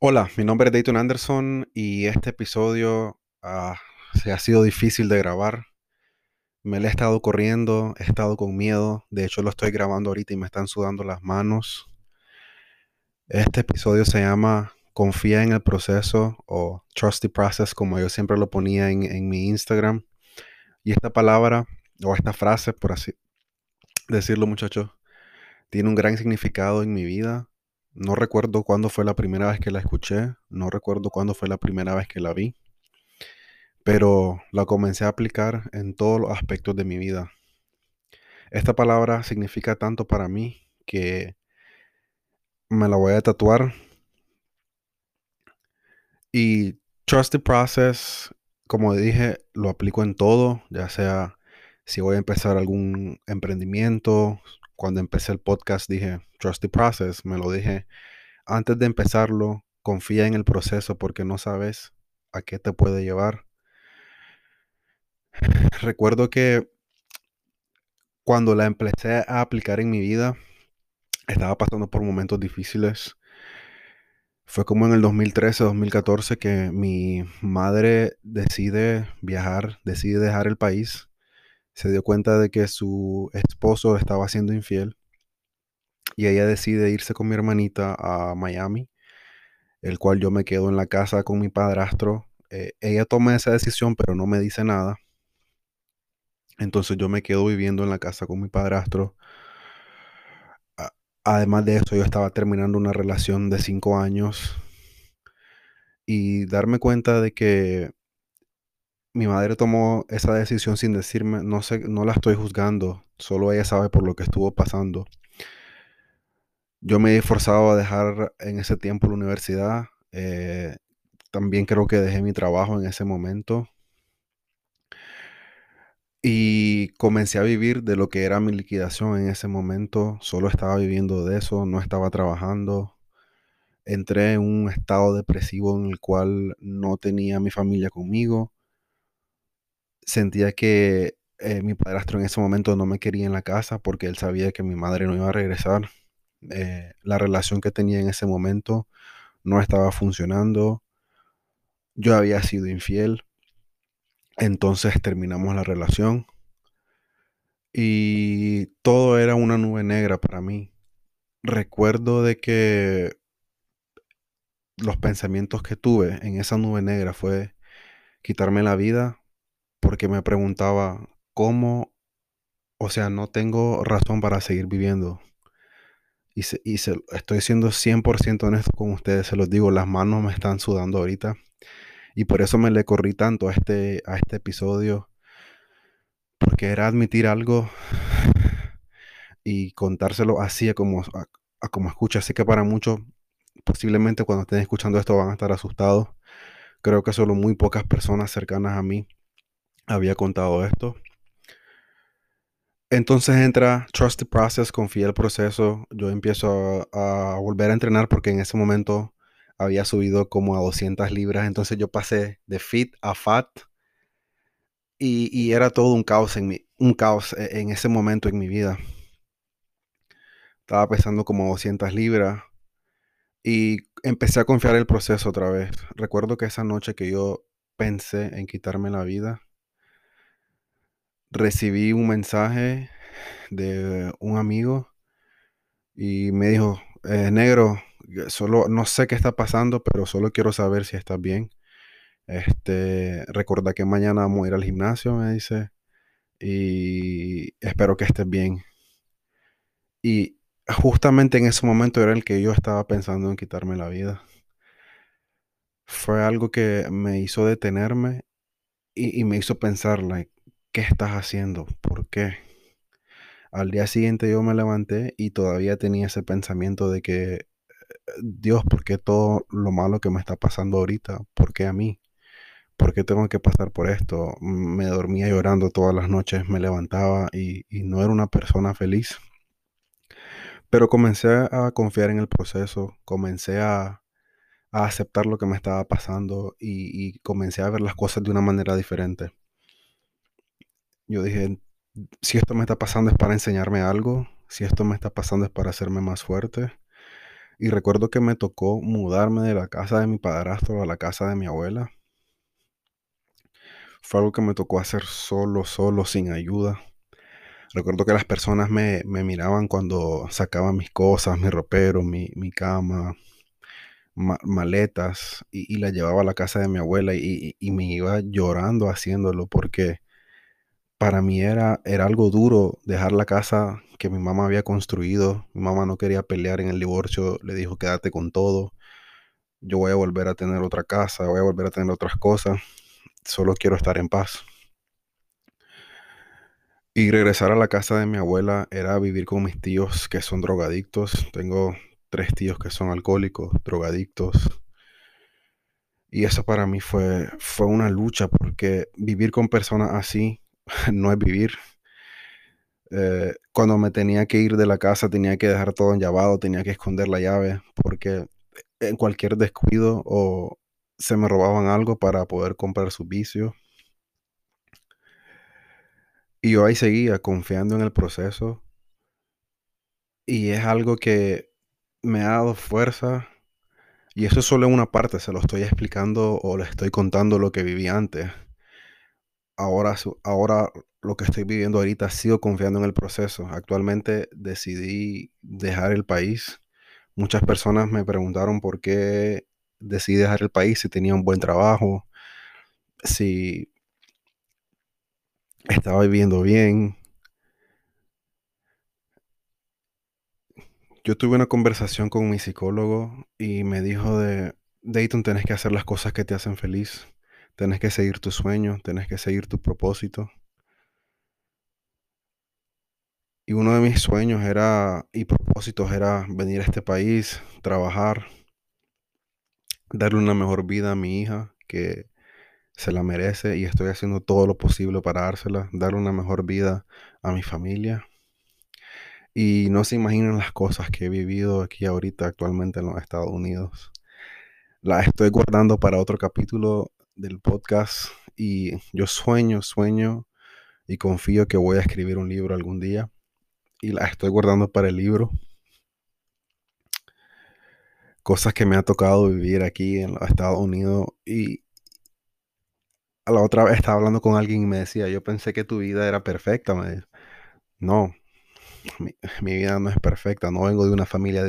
Hola, mi nombre es Dayton Anderson y este episodio ah, se ha sido difícil de grabar. Me lo he estado corriendo, he estado con miedo. De hecho, lo estoy grabando ahorita y me están sudando las manos. Este episodio se llama Confía en el proceso o Trust the Process, como yo siempre lo ponía en, en mi Instagram. Y esta palabra o esta frase, por así decirlo, muchachos, tiene un gran significado en mi vida no recuerdo cuándo fue la primera vez que la escuché, no recuerdo cuándo fue la primera vez que la vi, pero la comencé a aplicar en todos los aspectos de mi vida. Esta palabra significa tanto para mí que me la voy a tatuar. Y Trust the Process, como dije, lo aplico en todo, ya sea si voy a empezar algún emprendimiento, cuando empecé el podcast dije, trust the process, me lo dije antes de empezarlo, confía en el proceso porque no sabes a qué te puede llevar. Recuerdo que cuando la empecé a aplicar en mi vida, estaba pasando por momentos difíciles. Fue como en el 2013, 2014 que mi madre decide viajar, decide dejar el país se dio cuenta de que su esposo estaba siendo infiel y ella decide irse con mi hermanita a Miami, el cual yo me quedo en la casa con mi padrastro. Eh, ella toma esa decisión, pero no me dice nada. Entonces yo me quedo viviendo en la casa con mi padrastro. Además de eso, yo estaba terminando una relación de cinco años y darme cuenta de que mi madre tomó esa decisión sin decirme, no sé, no la estoy juzgando, solo ella sabe por lo que estuvo pasando. Yo me he forzado a dejar en ese tiempo la universidad. Eh, también creo que dejé mi trabajo en ese momento. Y comencé a vivir de lo que era mi liquidación en ese momento. Solo estaba viviendo de eso, no estaba trabajando. Entré en un estado depresivo en el cual no tenía mi familia conmigo sentía que eh, mi padrastro en ese momento no me quería en la casa porque él sabía que mi madre no iba a regresar. Eh, la relación que tenía en ese momento no estaba funcionando. Yo había sido infiel. Entonces terminamos la relación. Y todo era una nube negra para mí. Recuerdo de que los pensamientos que tuve en esa nube negra fue quitarme la vida, porque me preguntaba cómo, o sea, no tengo razón para seguir viviendo. Y, se, estoy siendo 100% honesto con ustedes, se los digo, las manos me están sudando ahorita. Y por eso me le corrí tanto a este, a este episodio, porque era admitir algo y contárselo así como, a, como escucha. Así que para muchos, posiblemente cuando estén escuchando esto van a estar asustados. Creo que solo muy pocas personas cercanas a mí había contado esto. Entonces entra Trust the Process, confía el proceso. Yo empiezo a, volver a entrenar porque en ese momento había subido como a 200 libras. Entonces yo pasé de fit a fat y, era todo un caos en mi, un caos e, en ese momento en mi vida. Estaba pesando como 200 libras y empecé a confiar el proceso otra vez. Recuerdo que esa noche que yo pensé en quitarme la vida, recibí un mensaje de un amigo y me dijo, eh, negro, solo no sé qué está pasando, pero solo quiero saber si estás bien. Este, recuerda que mañana vamos a ir al gimnasio, me dice, y espero que estés bien. Y justamente en ese momento era el que yo estaba pensando en quitarme la vida. Fue algo que me hizo detenerme y, y me hizo pensar, like, ¿qué estás haciendo? ¿Por qué? Al día siguiente yo me levanté y todavía tenía ese pensamiento de que, eh, Dios, ¿por qué todo lo malo que me está pasando ahorita? ¿Por qué a mí? ¿Por qué tengo que pasar por esto? Me dormía llorando todas las noches, me levantaba y, no era una persona feliz. Pero comencé a confiar en el proceso, comencé a, aceptar lo que me estaba pasando y comencé a ver las cosas de una manera diferente. Yo dije, si esto me está pasando es para enseñarme algo, si esto me está pasando es para hacerme más fuerte. Y recuerdo que me tocó mudarme de la casa de mi padrastro a la casa de mi abuela. Fue algo que me tocó hacer solo, solo, sin ayuda. Recuerdo que las personas me, miraban cuando sacaba mis cosas, mi ropero, mi, cama, maletas, y, y, la llevaba a la casa de mi abuela y, y, me iba llorando haciéndolo porque para mí era, era algo duro dejar la casa que mi mamá había construido. Mi mamá no quería pelear en el divorcio, le dijo quédate con todo. Yo voy a volver a tener otra casa, voy a volver a tener otras cosas. Solo quiero estar en paz. Y regresar a la casa de mi abuela era vivir con mis tíos que son drogadictos. Tengo tres tíos que son alcohólicos, drogadictos. Y eso para mí fue, fue una lucha porque vivir con personas así no es vivir. Eh, cuando me tenía que ir de la casa tenía que dejar todo enllavado, tenía que esconder la llave porque en cualquier descuido o se me robaban algo para poder comprar su vicio y yo ahí seguía confiando en el proceso. Y es algo que me ha dado fuerza. Y eso es solo una parte, se lo estoy explicando o le estoy contando lo que viví antes. Ahora, ahora lo que estoy viviendo ahorita, sigo confiando en el proceso. Actualmente decidí dejar el país. Muchas personas me preguntaron por qué decidí dejar el país, si tenía un buen trabajo, si estaba viviendo bien. Yo tuve una conversación con mi psicólogo y me dijo de, Dayton, tenés que hacer las cosas que te hacen feliz, tenés que seguir tus sueños, tenés que seguir tu propósito. Y uno de mis sueños era, y propósitos era venir a este país, trabajar, darle una mejor vida a mi hija, que se la merece y estoy haciendo todo lo posible para dársela, darle una mejor vida a mi familia. Y no se imaginan las cosas que he vivido aquí ahorita actualmente en los Estados Unidos. Las estoy guardando para otro capítulo del podcast y yo sueño, sueño y confío que voy a escribir un libro algún día y las estoy guardando para el libro. Cosas que me ha tocado vivir aquí en los Estados Unidos y la otra vez estaba hablando con alguien y me decía, yo pensé que tu vida era perfecta. Me no, mi, vida no es perfecta. No vengo de una familia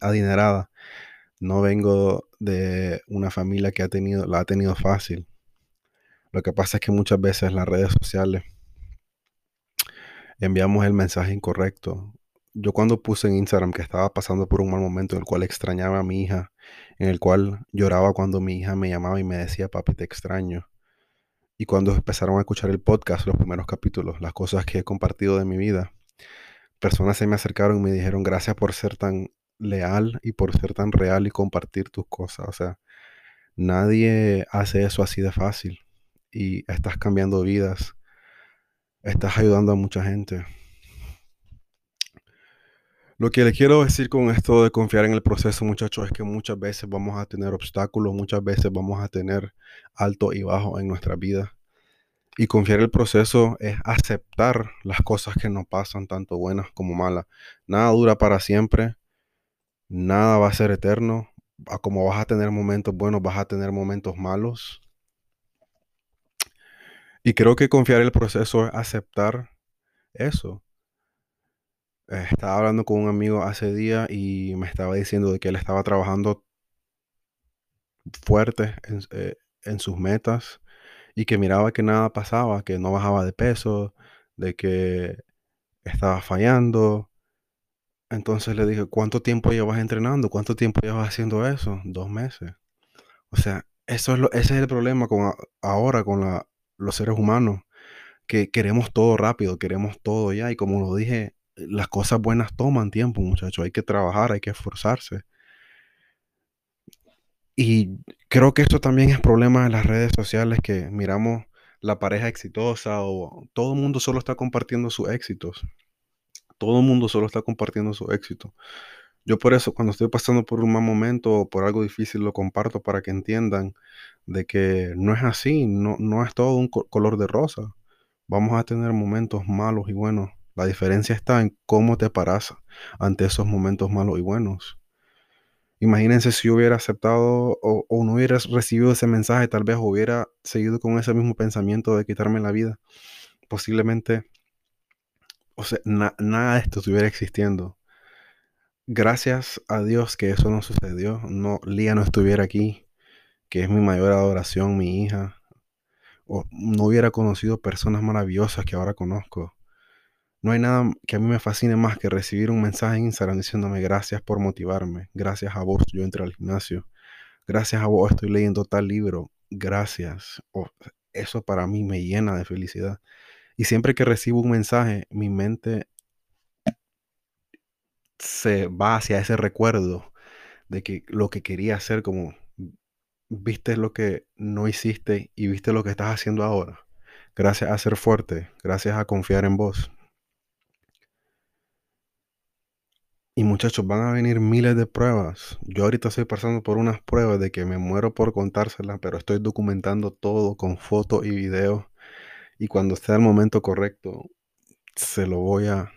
adinerada. No vengo de una familia que ha tenido, la ha tenido fácil. Lo que pasa es que muchas veces las redes sociales enviamos el mensaje incorrecto. Yo cuando puse en Instagram que estaba pasando por un mal momento en el cual extrañaba a mi hija, en el cual lloraba cuando mi hija me llamaba y me decía, papi, te extraño y cuando empezaron a escuchar el podcast, los primeros capítulos, las cosas que he compartido de mi vida, personas se me acercaron y me dijeron gracias por ser tan leal y por ser tan real y compartir tus cosas. O sea, nadie hace eso así de fácil y estás cambiando vidas, estás ayudando a mucha gente. Lo que le quiero decir con esto de confiar en el proceso, muchachos, es que muchas veces vamos a tener obstáculos, muchas veces vamos a tener alto y bajo en nuestra vida. Y confiar en el proceso es aceptar las cosas que nos pasan, tanto buenas como malas. Nada dura para siempre, nada va a ser eterno. Como vas a tener momentos buenos, vas a tener momentos malos. Y creo que confiar en el proceso es aceptar eso eh, estaba hablando con un amigo hace día y me estaba diciendo que él estaba trabajando fuerte eh, en, sus metas y que miraba que nada pasaba, que no bajaba de peso, de que estaba fallando. Entonces le dije, ¿cuánto tiempo llevas entrenando? ¿Cuánto tiempo llevas haciendo eso? Dos meses. O sea, eso es lo, ese es el problema con ahora con los seres humanos, que queremos todo rápido, queremos todo ya. Y como lo dije las cosas buenas toman tiempo, muchachos. Hay que trabajar, hay que esforzarse. Y creo que esto también es problema de las redes sociales que miramos la pareja exitosa o todo el mundo solo está compartiendo sus éxitos. Todo el mundo solo está compartiendo su éxito. Yo por eso cuando estoy pasando por un mal momento o por algo difícil lo comparto para que entiendan de que no es así, no, no es todo un color de rosa. Vamos a tener momentos malos y buenos la diferencia está en cómo te paras ante esos momentos malos y buenos. Imagínense si hubiera aceptado o, o no hubiera recibido ese mensaje, tal vez hubiera seguido con ese mismo pensamiento de quitarme la vida. Posiblemente, o sea, nada de esto estuviera existiendo. Gracias a Dios que eso no sucedió. No, Lía no estuviera aquí, que es mi mayor adoración, mi hija. O no hubiera conocido personas maravillosas que ahora conozco. No hay nada que a mí me fascine más que recibir un mensaje en Instagram diciéndome gracias por motivarme, gracias a vos yo entré al gimnasio, gracias a vos estoy leyendo tal libro, gracias. eso para mí me llena de felicidad. Y siempre que recibo un mensaje, mi mente se va hacia ese recuerdo de que lo que quería hacer, como viste lo que no hiciste y viste lo que estás haciendo ahora. Gracias a ser fuerte, gracias a confiar en vos. Y muchachos, van a venir miles de pruebas. Yo ahorita estoy pasando por unas pruebas de que me muero por contárselas, pero estoy documentando todo con fotos y videos. Y cuando esté el momento correcto, se lo voy a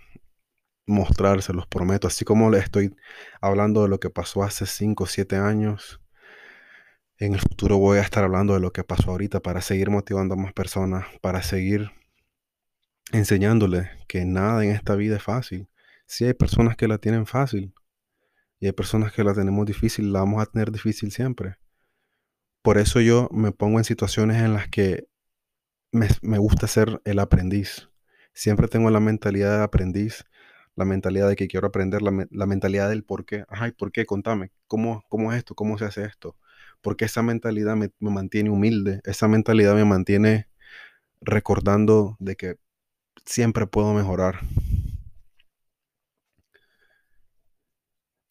mostrar, se los prometo. Así como les estoy hablando de lo que pasó hace 5 o 7 años, en el futuro voy a estar hablando de lo que pasó ahorita para seguir motivando a más personas, para seguir enseñándoles que nada en esta vida es fácil si hay personas que la tienen fácil y hay personas que la tenemos difícil, la vamos a tener difícil siempre. Por eso yo me pongo en situaciones en las que me, gusta ser el aprendiz. Siempre tengo la mentalidad de aprendiz, la mentalidad de que quiero aprender, la, mentalidad del por qué. Ay, ¿por qué? Contame, ¿cómo, ¿cómo es esto? ¿Cómo se hace esto? Porque esa mentalidad me, me mantiene humilde, esa mentalidad me mantiene recordando de que siempre puedo mejorar.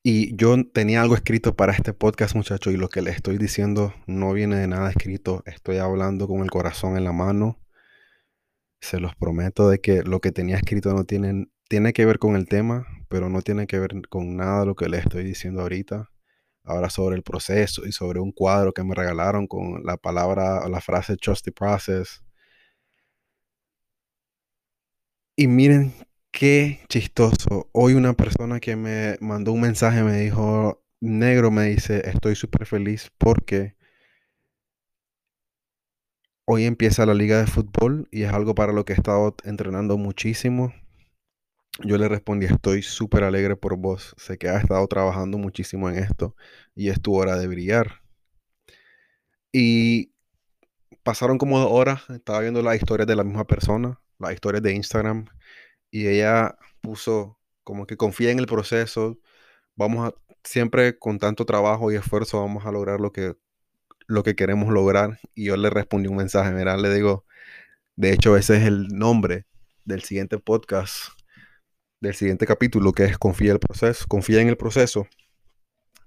Y yo tenía algo escrito para este podcast, muchachos, y lo que les estoy diciendo no viene de nada escrito. Estoy hablando con el corazón en la mano. Se los prometo de que lo que tenía escrito no tiene, tiene que ver con el tema, pero no tiene que ver con nada lo que les estoy diciendo ahorita. Ahora sobre el proceso y sobre un cuadro que me regalaron con la palabra, la frase trust the process. Y miren Qué chistoso. Hoy una persona que me mandó un mensaje me dijo, negro, me dice, estoy súper feliz porque hoy empieza la liga de fútbol y es algo para lo que he estado entrenando muchísimo. Yo le respondí, estoy súper alegre por vos. Sé que has estado trabajando muchísimo en esto y es tu hora de brillar. Y pasaron como dos horas, estaba viendo las historias de la misma persona, las historias de Instagram y ella puso como que confía en el proceso, vamos a, siempre con tanto trabajo y esfuerzo vamos a lograr lo que, lo que queremos lograr. Y yo le respondí un mensaje, mira, le digo, de hecho ese es el nombre del siguiente podcast, del siguiente capítulo, que es Confía el proceso, confía en el proceso.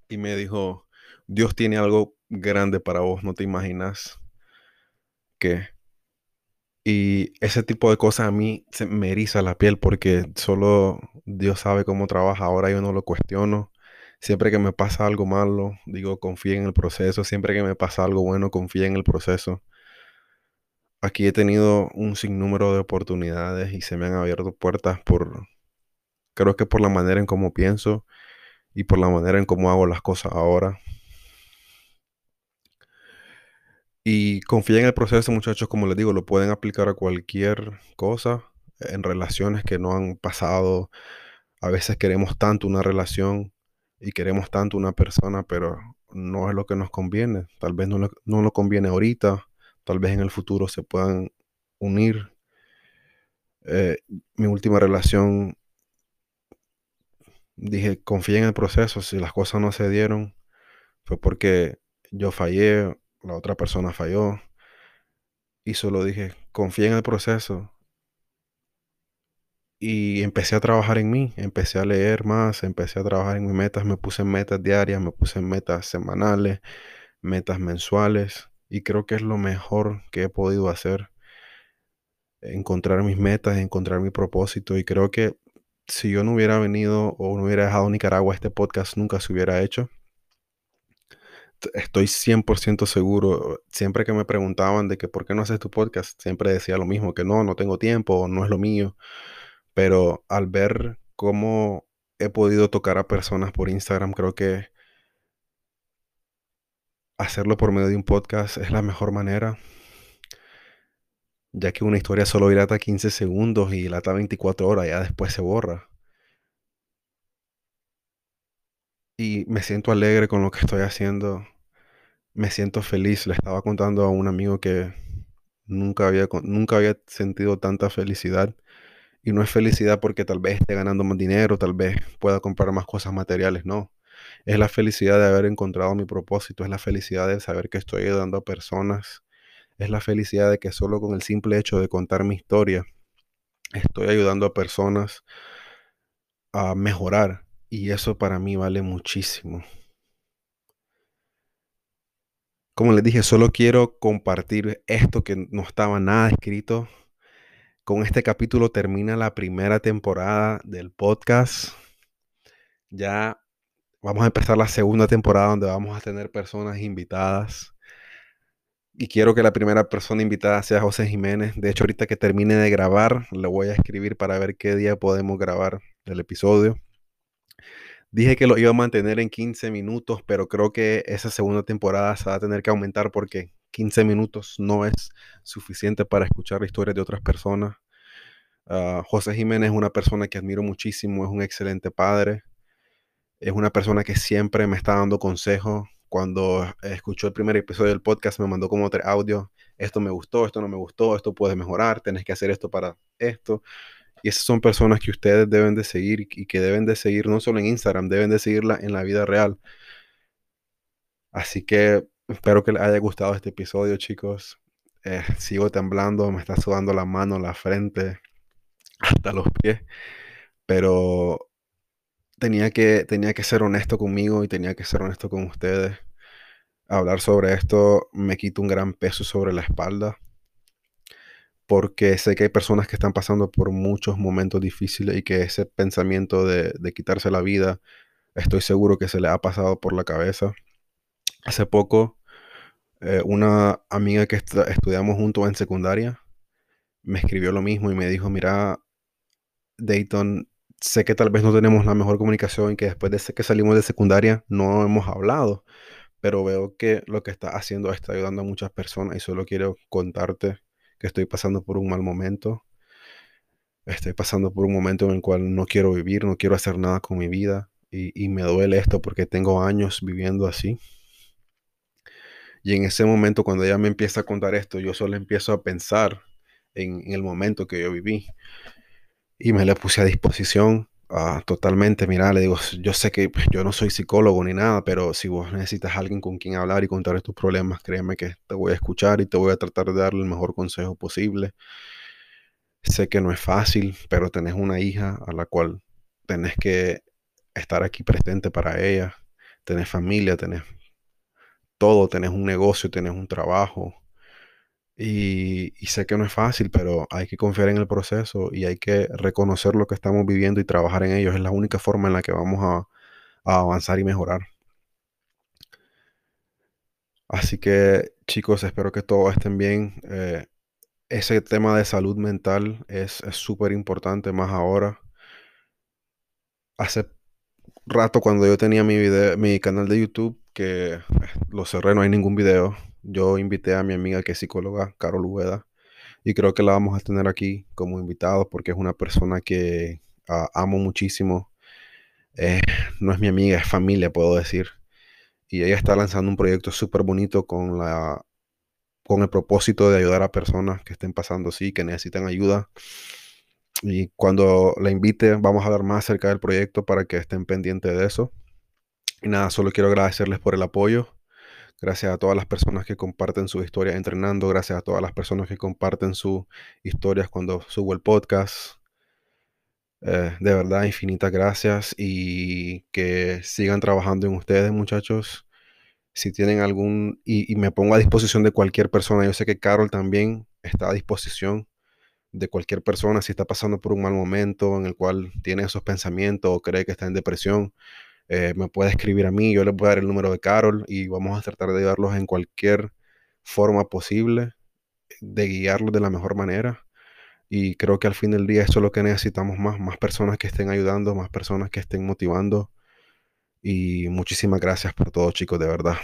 Y me dijo, Dios tiene algo grande para vos, no te imaginas que y ese tipo de cosas a mí se me eriza la piel porque solo Dios sabe cómo trabaja. Ahora yo no lo cuestiono. Siempre que me pasa algo malo, digo, confía en el proceso. Siempre que me pasa algo bueno, confía en el proceso. Aquí he tenido un sinnúmero de oportunidades y se me han abierto puertas por, creo que por la manera en cómo pienso y por la manera en cómo hago las cosas ahora. Y confía en el proceso, muchachos, como les digo, lo pueden aplicar a cualquier cosa, en relaciones que no han pasado. A veces queremos tanto una relación y queremos tanto una persona, pero no es lo que nos conviene. Tal vez no, no nos conviene ahorita, tal vez en el futuro se puedan unir. Eh, mi última relación, dije, confía en el proceso. Si las cosas no se dieron, fue porque yo fallé la otra persona falló. Y solo dije, confía en el proceso. Y empecé a trabajar en mí, empecé a leer más, empecé a trabajar en mis metas, me puse metas diarias, me puse metas semanales, metas mensuales. Y creo que es lo mejor que he podido hacer. Encontrar mis metas, encontrar mi propósito. Y creo que si yo no hubiera venido o no hubiera dejado Nicaragua, este podcast nunca se hubiera hecho estoy 100% seguro, siempre que me preguntaban de que por qué no haces tu podcast, siempre decía lo mismo, que no, no tengo tiempo, no es lo mío. Pero al ver cómo he podido tocar a personas por Instagram, creo que hacerlo por medio de un podcast es la mejor manera, ya que una historia solo dilata 15 segundos y dilata 24 horas, ya después se borra. Y me siento alegre con lo que estoy haciendo, me siento feliz. Le estaba contando a un amigo que nunca había, nunca había sentido tanta felicidad. Y no es felicidad porque tal vez esté ganando más dinero, tal vez pueda comprar más cosas materiales, no. Es la felicidad de haber encontrado mi propósito, es la felicidad de saber que estoy ayudando a personas, es la felicidad de que solo con el simple hecho de contar mi historia, estoy ayudando a personas a mejorar. Y eso para mí vale muchísimo. Como les dije, solo quiero compartir esto que no estaba nada escrito. Con este capítulo termina la primera temporada del podcast. Ya vamos a empezar la segunda temporada donde vamos a tener personas invitadas. Y quiero que la primera persona invitada sea José Jiménez. De hecho, ahorita que termine de grabar, le voy a escribir para ver qué día podemos grabar el episodio. Dije que lo iba a mantener en 15 minutos, pero creo que esa segunda temporada se va a tener que aumentar porque 15 minutos no es suficiente para escuchar la historia de otras personas. Ah, José Jiménez es una persona que admiro muchísimo, es un excelente padre, es una persona que siempre me está dando consejos. Cuando escuchó el primer episodio del podcast me mandó como tres audios, esto me gustó, esto no me gustó, esto puede mejorar, tenés que hacer esto para esto. Y esas son personas que ustedes deben de seguir y que deben de seguir no solo en Instagram, deben de seguirla en la vida real. Así que espero que les haya gustado este episodio, chicos. Eh, sigo temblando, me está sudando la mano, la frente, hasta los pies. Pero tenía que, tenía que ser honesto conmigo y tenía que ser honesto con ustedes. Hablar sobre esto me quita un gran peso sobre la espalda porque sé que hay personas que están pasando por muchos momentos difíciles y que ese pensamiento de, quitarse la vida, estoy seguro que se le ha pasado por la cabeza. Hace poco, eh, una amiga que estudiamos juntos en secundaria me escribió lo mismo y me dijo, mira, Dayton, sé que tal vez no tenemos la mejor comunicación y que después de que salimos de secundaria no hemos hablado, pero veo que lo que está haciendo está ayudando a muchas personas y solo quiero contarte que estoy pasando por un mal momento. Estoy pasando por un momento en el cual no quiero vivir, no quiero hacer nada con mi vida y, me duele esto porque tengo años viviendo así. Y en ese momento, cuando ella me empieza a contar esto, yo solo empiezo a pensar en, en el momento que yo viví. Y me le puse a disposición Ah, totalmente, mira, le digo, yo sé que pues, yo no soy psicólogo ni nada, pero si vos necesitas alguien con quien hablar y contar tus problemas, créeme que te voy a escuchar y te voy a tratar de darle el mejor consejo posible. Sé que no es fácil, pero tenés una hija a la cual tenés que estar aquí presente para ella. Tenés familia, tenés todo, tenés un negocio, tenés un trabajo. Y, sé que no es fácil, pero hay que confiar en el proceso y hay que reconocer lo que estamos viviendo y trabajar en ello. Es la única forma en la que vamos a, avanzar y mejorar. Así que chicos, espero que todos estén bien. Eh, ese tema de salud mental es súper importante, más ahora. Hace rato cuando yo tenía mi, mi canal de YouTube, que eh, lo cerré, no hay ningún video yo invité a mi amiga que es psicóloga, Carol Ubeda, y creo que la vamos a tener aquí como invitado porque es una persona que ah, amo muchísimo. Eh, no es mi amiga, es familia, puedo decir. Y ella está lanzando un proyecto súper bonito con, la, con el propósito de ayudar a personas que estén pasando así, que necesitan ayuda. Y cuando la invite, vamos a hablar más acerca del proyecto para que estén pendientes de eso. Y nada, solo quiero agradecerles por el apoyo. Gracias a todas las personas que comparten su historia entrenando. Gracias a todas las personas que comparten sus historias cuando subo el podcast. Eh, de verdad, infinitas gracias y que sigan trabajando en ustedes, muchachos. Si tienen algún, y, y, me pongo a disposición de cualquier persona, yo sé que Carol también está a disposición de cualquier persona si está pasando por un mal momento en el cual tiene esos pensamientos o cree que está en depresión. Eh, me puede escribir a mí, yo le voy a dar el número de Carol y vamos a tratar de ayudarlos en cualquier forma posible, de guiarlos de la mejor manera. Y creo que al fin del día eso es lo que necesitamos más, más personas que estén ayudando, más personas que estén motivando. Y muchísimas gracias por todo chicos, de verdad.